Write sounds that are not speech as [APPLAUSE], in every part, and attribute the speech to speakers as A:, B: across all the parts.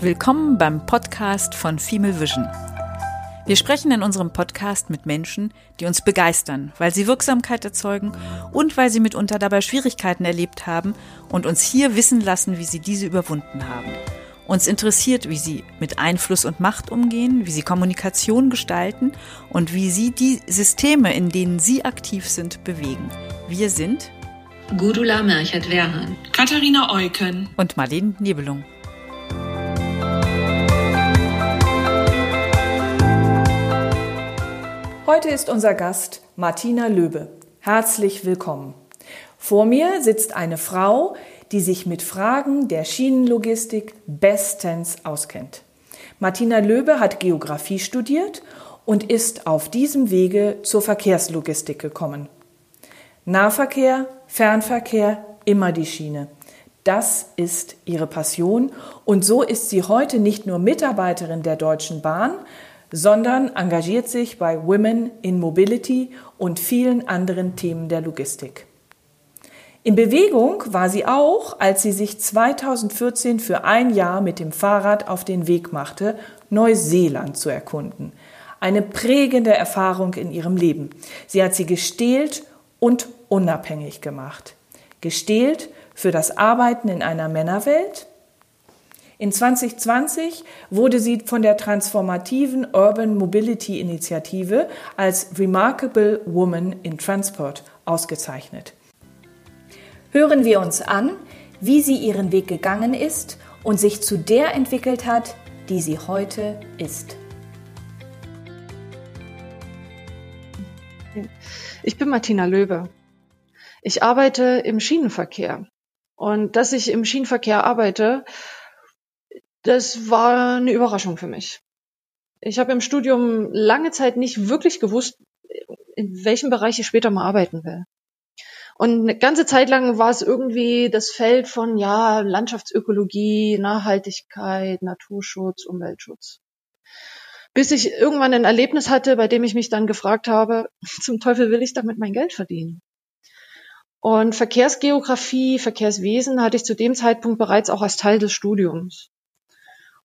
A: Willkommen beim Podcast von Female Vision. Wir sprechen in unserem Podcast mit Menschen, die uns begeistern, weil sie Wirksamkeit erzeugen und weil sie mitunter dabei Schwierigkeiten erlebt haben und uns hier wissen lassen, wie sie diese überwunden haben. Uns interessiert, wie sie mit Einfluss und Macht umgehen, wie sie Kommunikation gestalten und wie sie die Systeme, in denen sie aktiv sind, bewegen. Wir sind
B: Gudula Merchert-Werhan,
C: Katharina Eucken
A: und Marlene Nebelung.
D: Heute ist unser Gast Martina Löbe. Herzlich willkommen. Vor mir sitzt eine Frau, die sich mit Fragen der Schienenlogistik bestens auskennt. Martina Löbe hat Geografie studiert und ist auf diesem Wege zur Verkehrslogistik gekommen. Nahverkehr, Fernverkehr, immer die Schiene. Das ist ihre Passion und so ist sie heute nicht nur Mitarbeiterin der Deutschen Bahn, sondern engagiert sich bei Women in Mobility und vielen anderen Themen der Logistik. In Bewegung war sie auch, als sie sich 2014 für ein Jahr mit dem Fahrrad auf den Weg machte, Neuseeland zu erkunden. Eine prägende Erfahrung in ihrem Leben. Sie hat sie gestählt und unabhängig gemacht. Gestählt für das Arbeiten in einer Männerwelt, in 2020 wurde sie von der transformativen Urban Mobility Initiative als Remarkable Woman in Transport ausgezeichnet. Hören wir uns an, wie sie ihren Weg gegangen ist und sich zu der entwickelt hat, die sie heute ist.
E: Ich bin Martina Löbe. Ich arbeite im Schienenverkehr. Und dass ich im Schienenverkehr arbeite, das war eine Überraschung für mich. Ich habe im Studium lange Zeit nicht wirklich gewusst, in welchem Bereich ich später mal arbeiten will. Und eine ganze Zeit lang war es irgendwie das Feld von ja Landschaftsökologie, Nachhaltigkeit, Naturschutz, Umweltschutz. Bis ich irgendwann ein Erlebnis hatte, bei dem ich mich dann gefragt habe, [LAUGHS] zum Teufel will ich damit mein Geld verdienen? Und Verkehrsgeografie, Verkehrswesen hatte ich zu dem Zeitpunkt bereits auch als Teil des Studiums.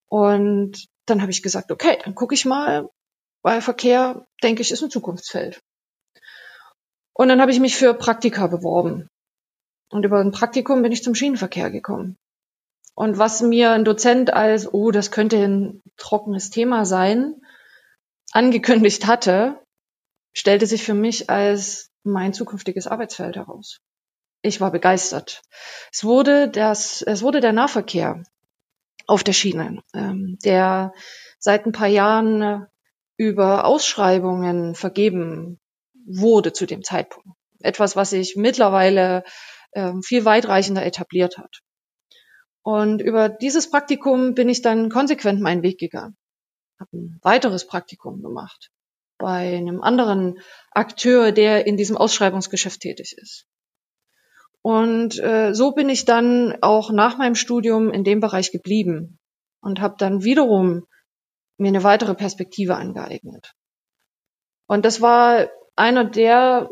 E: Und dann habe ich gesagt, okay, dann gucke ich mal, weil Verkehr, denke ich, ist ein Zukunftsfeld. Und dann habe ich mich für Praktika beworben. Und über ein Praktikum bin ich zum Schienenverkehr gekommen. Und was mir ein Dozent als, oh, das könnte ein trockenes Thema sein, angekündigt hatte, stellte sich für mich als mein zukünftiges Arbeitsfeld heraus. Ich war begeistert. Es wurde das, es wurde der Nahverkehr auf der Schiene, ähm, der seit ein paar Jahren äh, über Ausschreibungen vergeben wurde zu dem Zeitpunkt. Etwas, was sich mittlerweile ähm, viel weitreichender etabliert hat. Und über dieses Praktikum bin ich dann konsequent meinen Weg gegangen. Habe ein weiteres Praktikum gemacht bei einem anderen Akteur, der in diesem Ausschreibungsgeschäft tätig ist. Und äh, so bin ich dann auch nach meinem Studium in dem Bereich geblieben und habe dann wiederum mir eine weitere Perspektive angeeignet. Und das war einer der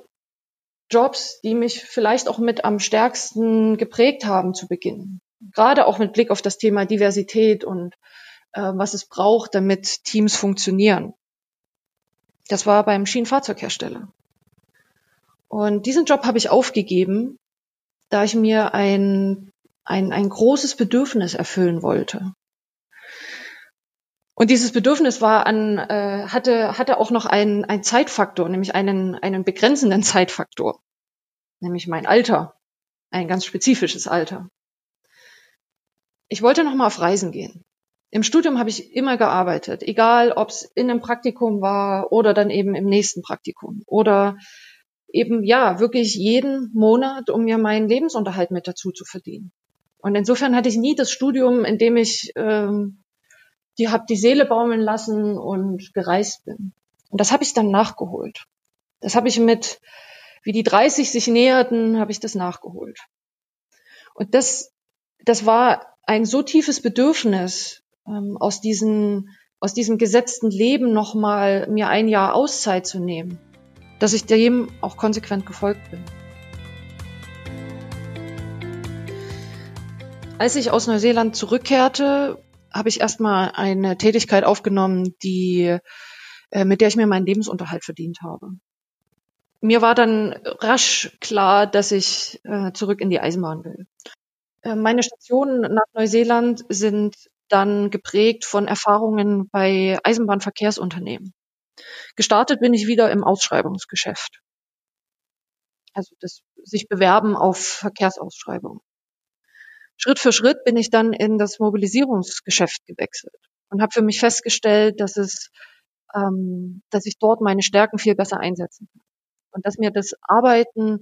E: Jobs, die mich vielleicht auch mit am stärksten geprägt haben zu Beginn. Gerade auch mit Blick auf das Thema Diversität und äh, was es braucht, damit Teams funktionieren. Das war beim Schienenfahrzeughersteller. Und diesen Job habe ich aufgegeben, da ich mir ein, ein, ein großes Bedürfnis erfüllen wollte. Und dieses Bedürfnis war an, äh, hatte, hatte auch noch einen, einen Zeitfaktor, nämlich einen, einen begrenzenden Zeitfaktor, nämlich mein Alter, ein ganz spezifisches Alter. Ich wollte noch mal auf Reisen gehen. Im Studium habe ich immer gearbeitet, egal ob es in einem Praktikum war oder dann eben im nächsten Praktikum oder eben ja wirklich jeden Monat, um mir meinen Lebensunterhalt mit dazu zu verdienen. Und insofern hatte ich nie das Studium, in dem ich ähm, die hab die Seele baumeln lassen und gereist bin. Und das habe ich dann nachgeholt. Das habe ich mit, wie die 30 sich näherten, habe ich das nachgeholt. Und das, das war ein so tiefes Bedürfnis, ähm, aus diesem, aus diesem gesetzten Leben nochmal mir ein Jahr Auszeit zu nehmen dass ich dem auch konsequent gefolgt bin. Als ich aus Neuseeland zurückkehrte, habe ich erstmal eine Tätigkeit aufgenommen, die, äh, mit der ich mir meinen Lebensunterhalt verdient habe. Mir war dann rasch klar, dass ich äh, zurück in die Eisenbahn will. Äh, meine Stationen nach Neuseeland sind dann geprägt von Erfahrungen bei Eisenbahnverkehrsunternehmen. Gestartet bin ich wieder im Ausschreibungsgeschäft. Also das sich bewerben auf Verkehrsausschreibungen. Schritt für Schritt bin ich dann in das Mobilisierungsgeschäft gewechselt und habe für mich festgestellt, dass es, ähm, dass ich dort meine Stärken viel besser einsetzen kann und dass mir das Arbeiten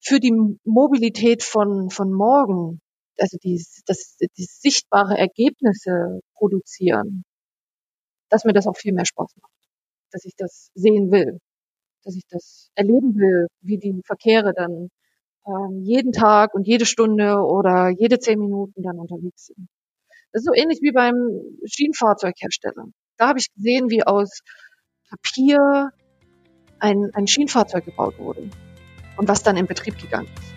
E: für die Mobilität von von morgen, also die, das, die sichtbare Ergebnisse produzieren, dass mir das auch viel mehr Spaß macht, dass ich das sehen will, dass ich das erleben will, wie die Verkehre dann ähm, jeden Tag und jede Stunde oder jede zehn Minuten dann unterwegs sind. Das ist so ähnlich wie beim Schienenfahrzeughersteller. Da habe ich gesehen, wie aus Papier ein, ein Schienenfahrzeug gebaut wurde und was dann in Betrieb gegangen ist.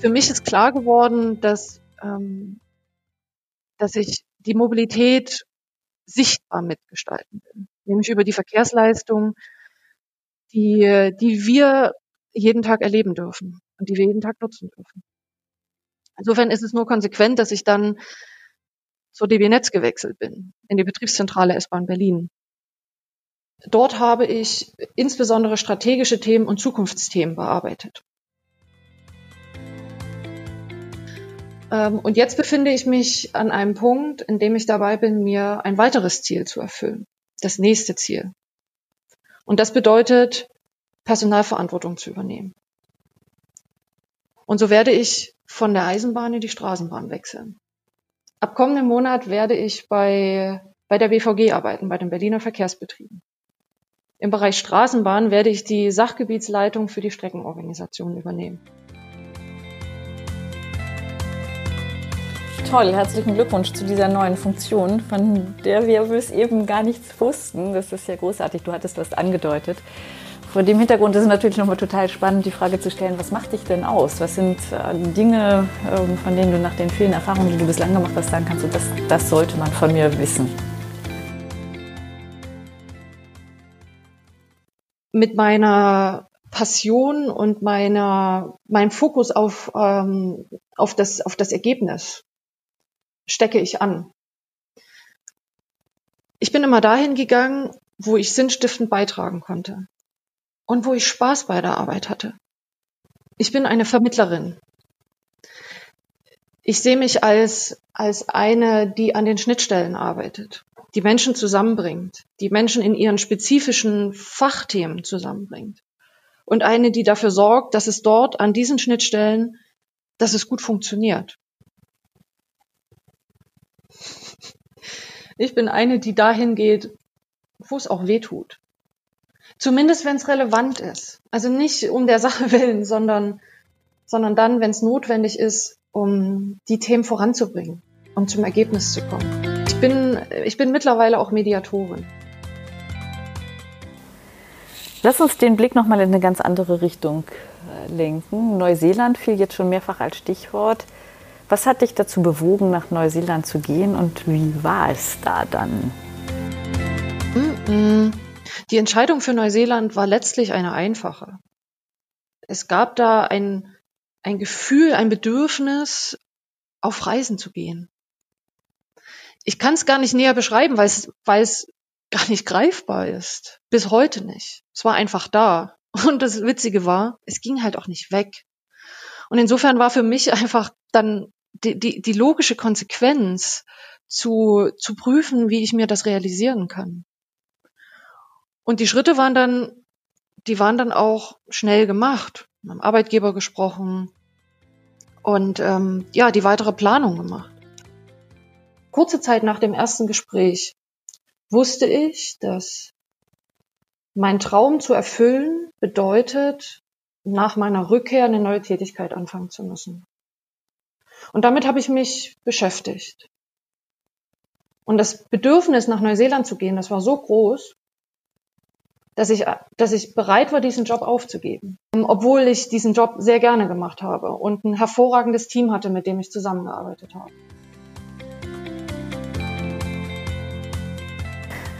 E: Für mich ist klar geworden, dass, ähm, dass ich die Mobilität sichtbar mitgestalten will, nämlich über die Verkehrsleistung, die, die wir jeden Tag erleben dürfen und die wir jeden Tag nutzen dürfen. Insofern ist es nur konsequent, dass ich dann zur DB Netz gewechselt bin, in die Betriebszentrale S-Bahn Berlin. Dort habe ich insbesondere strategische Themen und Zukunftsthemen bearbeitet. Und jetzt befinde ich mich an einem Punkt, in dem ich dabei bin, mir ein weiteres Ziel zu erfüllen. Das nächste Ziel. Und das bedeutet, Personalverantwortung zu übernehmen. Und so werde ich von der Eisenbahn in die Straßenbahn wechseln. Ab kommenden Monat werde ich bei, bei der BVG arbeiten, bei den Berliner Verkehrsbetrieben. Im Bereich Straßenbahn werde ich die Sachgebietsleitung für die Streckenorganisation übernehmen.
A: Toll, herzlichen Glückwunsch zu dieser neuen Funktion, von der wir bis eben gar nichts wussten. Das ist ja großartig, du hattest was angedeutet. Vor dem Hintergrund ist es natürlich nochmal total spannend, die Frage zu stellen, was macht dich denn aus? Was sind äh, Dinge, ähm, von denen du nach den vielen Erfahrungen, die du bislang gemacht hast, sagen kannst, das, das sollte man von mir wissen?
E: Mit meiner Passion und meiner, meinem Fokus auf, ähm, auf, das, auf das Ergebnis stecke ich an. Ich bin immer dahin gegangen, wo ich sinnstiftend beitragen konnte und wo ich Spaß bei der Arbeit hatte. Ich bin eine Vermittlerin. Ich sehe mich als, als eine, die an den Schnittstellen arbeitet, die Menschen zusammenbringt, die Menschen in ihren spezifischen Fachthemen zusammenbringt und eine, die dafür sorgt, dass es dort an diesen Schnittstellen, dass es gut funktioniert. Ich bin eine, die dahin geht, wo es auch weh tut. Zumindest wenn es relevant ist. Also nicht um der Sache [LAUGHS] willen, sondern, sondern dann, wenn es notwendig ist, um die Themen voranzubringen, um zum Ergebnis zu kommen. Ich bin, ich bin mittlerweile auch Mediatorin.
A: Lass uns den Blick nochmal in eine ganz andere Richtung äh, lenken. Neuseeland fiel jetzt schon mehrfach als Stichwort. Was hat dich dazu bewogen, nach Neuseeland zu gehen und wie war es da dann?
E: Die Entscheidung für Neuseeland war letztlich eine einfache. Es gab da ein, ein Gefühl, ein Bedürfnis, auf Reisen zu gehen. Ich kann es gar nicht näher beschreiben, weil es, weil es gar nicht greifbar ist. Bis heute nicht. Es war einfach da. Und das Witzige war, es ging halt auch nicht weg. Und insofern war für mich einfach dann die, die, die logische Konsequenz zu, zu prüfen, wie ich mir das realisieren kann. Und die Schritte waren dann, die waren dann auch schnell gemacht. Wir haben Arbeitgeber gesprochen und ähm, ja, die weitere Planung gemacht. Kurze Zeit nach dem ersten Gespräch wusste ich, dass mein Traum zu erfüllen bedeutet, nach meiner Rückkehr eine neue Tätigkeit anfangen zu müssen. Und damit habe ich mich beschäftigt. Und das Bedürfnis, nach Neuseeland zu gehen, das war so groß, dass ich, dass ich bereit war, diesen Job aufzugeben, obwohl ich diesen Job sehr gerne gemacht habe und ein hervorragendes Team hatte, mit dem ich zusammengearbeitet habe.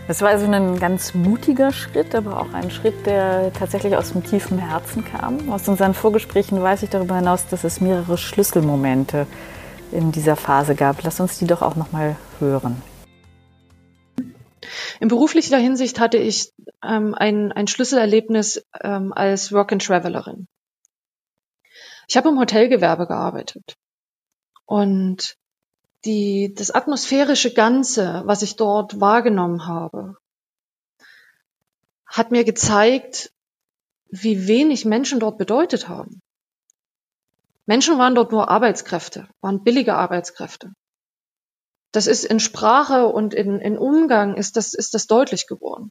A: Das war also ein ganz mutiger Schritt, aber auch ein Schritt, der tatsächlich aus dem tiefen Herzen kam. Aus unseren Vorgesprächen weiß ich darüber hinaus, dass es mehrere Schlüsselmomente in dieser Phase gab. Lass uns die doch auch noch mal hören.
E: In beruflicher Hinsicht hatte ich ähm, ein, ein Schlüsselerlebnis ähm, als Work-and-Travelerin. Ich habe im Hotelgewerbe gearbeitet und die, das atmosphärische Ganze, was ich dort wahrgenommen habe, hat mir gezeigt, wie wenig Menschen dort bedeutet haben. Menschen waren dort nur Arbeitskräfte, waren billige Arbeitskräfte. Das ist in Sprache und in, in Umgang ist das, ist das deutlich geworden.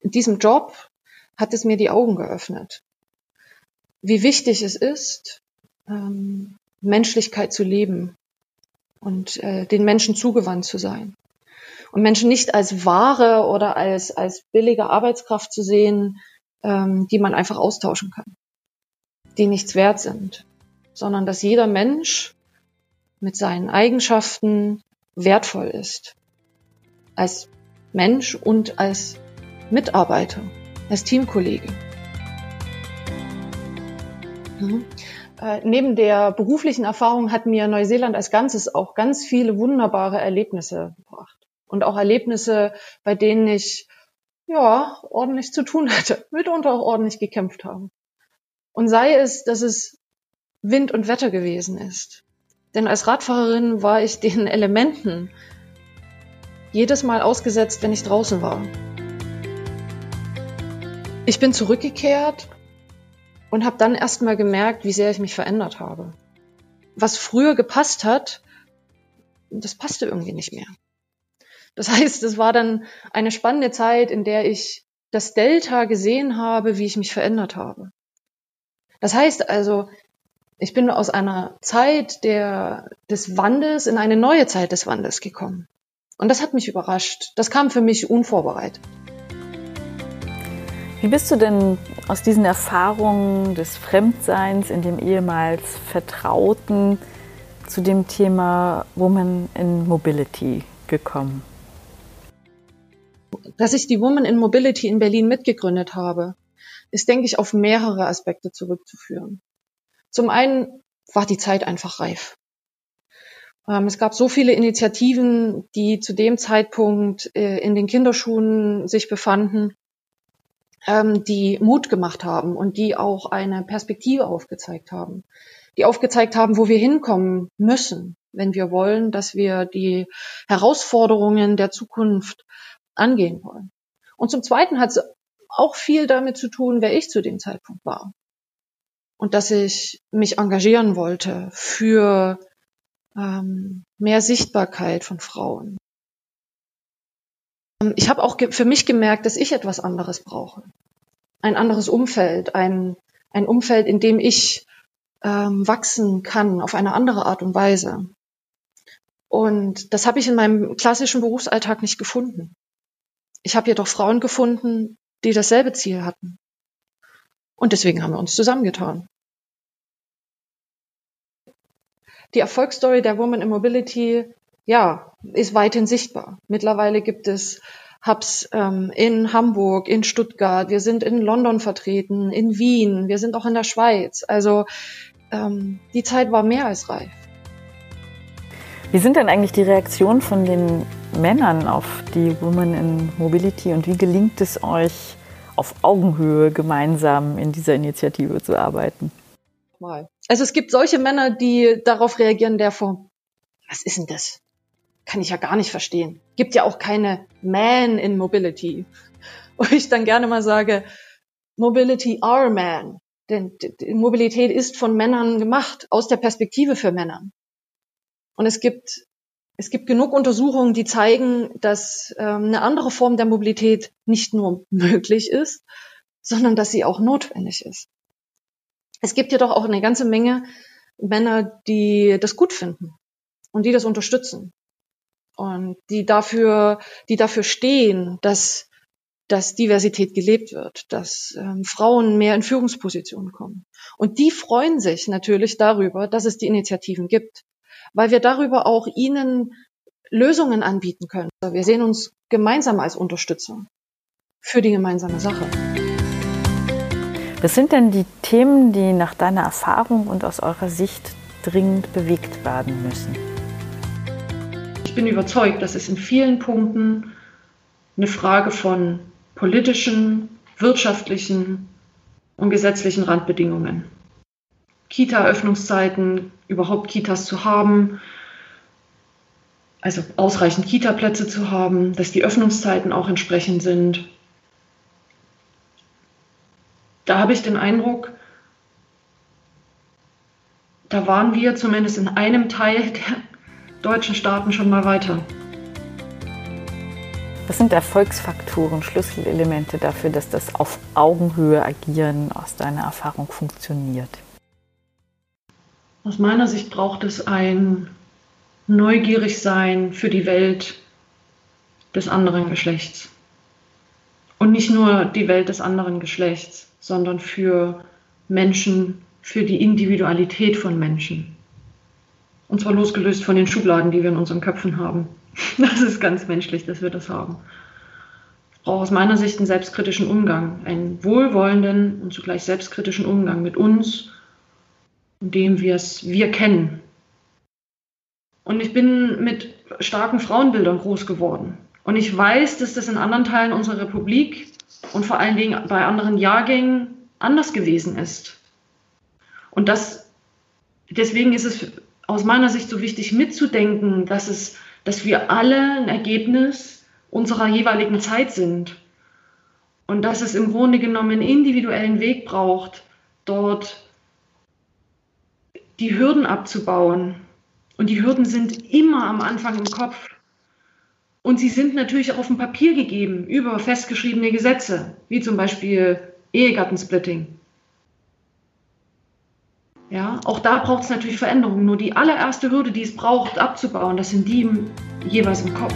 E: In diesem Job hat es mir die Augen geöffnet, wie wichtig es ist, ähm, Menschlichkeit zu leben und äh, den Menschen zugewandt zu sein. Und Menschen nicht als Ware oder als, als billige Arbeitskraft zu sehen, ähm, die man einfach austauschen kann, die nichts wert sind, sondern dass jeder Mensch mit seinen Eigenschaften wertvoll ist. Als Mensch und als Mitarbeiter, als Teamkollege. Mhm. Äh, neben der beruflichen Erfahrung hat mir Neuseeland als Ganzes auch ganz viele wunderbare Erlebnisse gebracht. Und auch Erlebnisse, bei denen ich ja ordentlich zu tun hatte, [LAUGHS] mitunter auch ordentlich gekämpft haben. Und sei es, dass es Wind und Wetter gewesen ist. Denn als Radfahrerin war ich den [LAUGHS] Elementen jedes Mal ausgesetzt, wenn ich draußen war. Ich bin zurückgekehrt und habe dann erst mal gemerkt, wie sehr ich mich verändert habe. Was früher gepasst hat, das passte irgendwie nicht mehr. Das [LAUGHS] heißt, es war dann eine spannende Zeit, in der ich das Delta gesehen habe, wie ich mich verändert habe. Das heißt also, ich bin aus einer Zeit der, des Wandels in eine neue Zeit des Wandels gekommen. Und das hat mich überrascht. Das kam für mich unvorbereitet.
A: Wie bist du denn aus diesen Erfahrungen des Fremdseins in dem ehemals Vertrauten zu dem Thema Woman in Mobility gekommen?
E: Dass ich die Woman in Mobility in Berlin mitgegründet habe, ist, denke ich, auf mehrere Aspekte zurückzuführen. Zum einen war die Zeit einfach reif. Ähm, es gab so viele Initiativen, die zu dem Zeitpunkt äh, in den Kinderschuhen sich befanden ähm, die Mut gemacht haben und die auch eine Perspektive aufgezeigt haben. Die aufgezeigt haben, wo wir hinkommen müssen, wenn wir wollen, dass wir die Herausforderungen der Zukunft angehen wollen. Und zum Zweiten hat es auch viel damit zu tun, wer ich zu dem Zeitpunkt war. Und dass ich mich engagieren wollte für ähm, mehr Sichtbarkeit von Frauen, ich habe auch für mich gemerkt, dass ich etwas anderes brauche. Ein anderes Umfeld, ein, ein Umfeld, in dem ich ähm, wachsen kann auf eine andere Art und Weise. Und das habe ich in meinem klassischen Berufsalltag nicht gefunden. Ich habe jedoch Frauen gefunden, die dasselbe Ziel hatten. Und deswegen haben wir uns zusammengetan. Die Erfolgsstory der Woman in Mobility ja, ist weithin sichtbar. Mittlerweile gibt es Hubs ähm, in Hamburg, in Stuttgart, wir sind in London vertreten, in Wien, wir sind auch in der Schweiz. Also ähm, die Zeit war mehr als reif.
A: Wie sind denn eigentlich die Reaktionen von den Männern auf die Women in Mobility und wie gelingt es euch, auf Augenhöhe gemeinsam in dieser Initiative zu arbeiten?
E: Also es gibt solche Männer, die darauf reagieren, der Form, was ist denn das? Kann ich ja gar nicht verstehen. Gibt ja auch keine Man in Mobility. [LAUGHS] Wo ich dann gerne mal sage, Mobility are man. Denn Mobilität ist von Männern gemacht, aus der Perspektive für Männer. Und es gibt, es gibt genug Untersuchungen, die zeigen, dass ähm, eine andere Form der Mobilität nicht nur [LAUGHS] möglich ist, sondern dass sie auch notwendig ist. Es gibt jedoch auch eine ganze Menge Männer, die das gut finden und die das unterstützen und die dafür, die dafür stehen, dass dass Diversität gelebt wird, dass ähm, Frauen mehr in Führungspositionen kommen. Und die freuen sich natürlich darüber, dass es die Initiativen gibt, weil wir darüber auch ihnen Lösungen anbieten können. Wir sehen uns gemeinsam als Unterstützer für die gemeinsame Sache.
A: Was sind denn die Themen, die nach deiner Erfahrung und aus eurer Sicht dringend bewegt werden müssen?
E: Ich bin überzeugt, dass es in vielen Punkten eine Frage von politischen, wirtschaftlichen und gesetzlichen Randbedingungen. Kita-Öffnungszeiten, überhaupt Kitas zu haben, also ausreichend Kita-Plätze zu haben, dass die Öffnungszeiten auch entsprechend sind. Da habe ich den Eindruck, da waren wir zumindest in einem Teil der deutschen Staaten schon mal weiter.
A: Was sind Erfolgsfaktoren, Schlüsselelemente dafür, dass das auf Augenhöhe agieren aus deiner Erfahrung funktioniert?
E: Aus meiner Sicht braucht es ein Neugierigsein für die Welt des anderen Geschlechts. Und nicht nur die Welt des anderen Geschlechts, sondern für Menschen, für die Individualität von Menschen. Und zwar losgelöst von den Schubladen, die wir in unseren Köpfen haben. [LAUGHS] Das ist ganz menschlich, dass wir das haben. Es braucht aus meiner Sicht einen selbstkritischen Umgang, einen wohlwollenden und zugleich selbstkritischen Umgang mit uns und dem wir es wir kennen. Und ich bin mit starken Frauenbildern groß geworden. Und ich weiß, dass das in anderen Teilen unserer Republik und vor allen Dingen bei anderen Jahrgängen anders gewesen ist. Und das, deswegen ist es aus meiner Sicht so wichtig mitzudenken, dass es dass wir alle ein Ergebnis unserer jeweiligen Zeit sind und dass es im Grunde genommen einen individuellen Weg braucht, dort die Hürden abzubauen. Und die Hürden sind immer am Anfang im Kopf. Und sie sind natürlich auch auf dem Papier gegeben über festgeschriebene Gesetze, wie zum Beispiel Ehegattensplitting. Ja, auch da braucht es natürlich Veränderungen. Nur die allererste Hürde, die es braucht, abzubauen, das sind die im, jeweils im Kopf.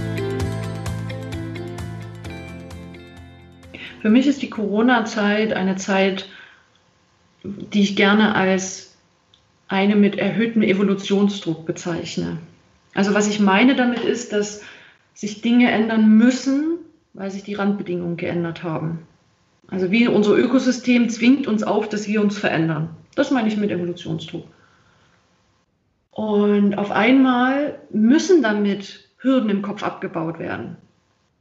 E: Für mich ist die Corona-Zeit eine Zeit, die ich gerne als eine mit erhöhtem Evolutionsdruck bezeichne. Also was ich meine damit ist, dass sich Dinge ändern müssen, weil sich die Randbedingungen geändert haben. Also wie unser Ökosystem zwingt uns auf, dass wir uns verändern. Das meine ich mit Evolutionsdruck. Und auf einmal müssen damit Hürden im Kopf abgebaut werden.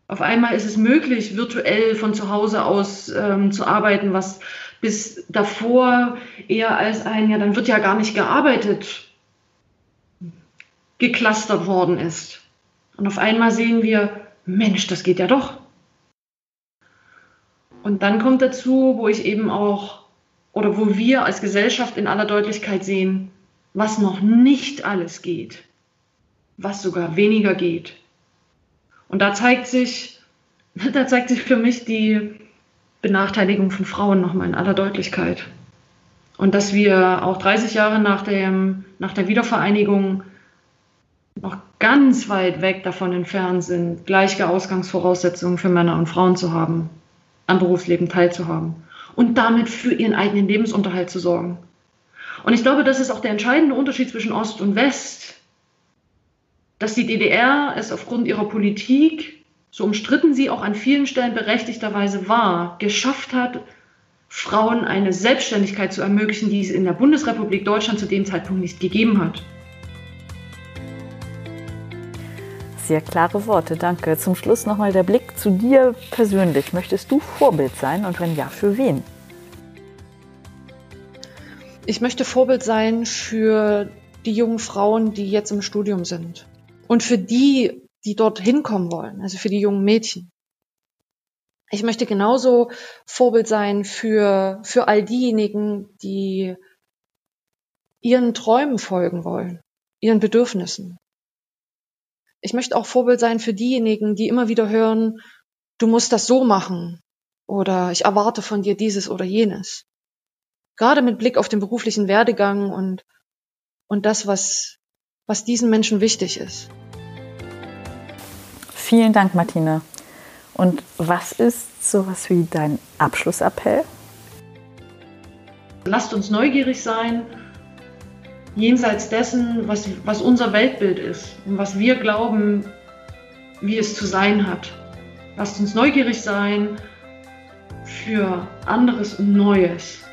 E: Auf einmal ist es möglich, virtuell von zu Hause aus ähm, zu arbeiten, was bis davor eher als ein, ja, dann wird ja gar nicht gearbeitet, geklustert worden ist. Und auf einmal sehen wir, Mensch, das geht ja doch. Und dann kommt dazu, wo ich eben auch oder wo wir als Gesellschaft in aller Deutlichkeit sehen, was noch nicht alles geht, was sogar weniger geht. Und da zeigt sich, [LAUGHS] da zeigt sich für mich die Benachteiligung von Frauen nochmal in aller Deutlichkeit. Und dass wir auch 30 Jahre nach, dem, nach der Wiedervereinigung noch ganz weit weg davon entfernt sind, gleiche Ausgangsvoraussetzungen für Männer und Frauen zu haben, am Berufsleben teilzuhaben und damit für ihren eigenen Lebensunterhalt zu sorgen. Und ich glaube, das ist auch der entscheidende Unterschied zwischen Ost und West, dass die DDR es aufgrund ihrer Politik, so umstritten sie auch an vielen Stellen berechtigterweise war, geschafft hat, Frauen eine Selbstständigkeit zu ermöglichen, die es in der Bundesrepublik Deutschland zu dem Zeitpunkt nicht gegeben hat.
A: Sehr klare Worte, danke. Zum Schluss nochmal der Blick zu dir persönlich. Möchtest du Vorbild sein und wenn ja, für wen?
E: Ich möchte Vorbild sein für die jungen Frauen, die jetzt im Studium sind. Und für die, die dort hinkommen wollen, also für die jungen Mädchen. Ich möchte genauso Vorbild sein für, für all diejenigen, die ihren Träumen folgen wollen, ihren Bedürfnissen. Ich möchte auch Vorbild sein für diejenigen, die immer wieder hören, du musst das so machen oder ich erwarte von dir dieses oder jenes gerade mit Blick auf den beruflichen Werdegang und, und das, was, was diesen Menschen wichtig ist.
A: Vielen Dank, Martina. Und was ist sowas wie dein Abschlussappell?
E: Lasst uns neugierig sein, jenseits dessen, was, was unser Weltbild ist und was wir glauben, wie es zu sein hat. Lasst uns neugierig sein für anderes und Neues.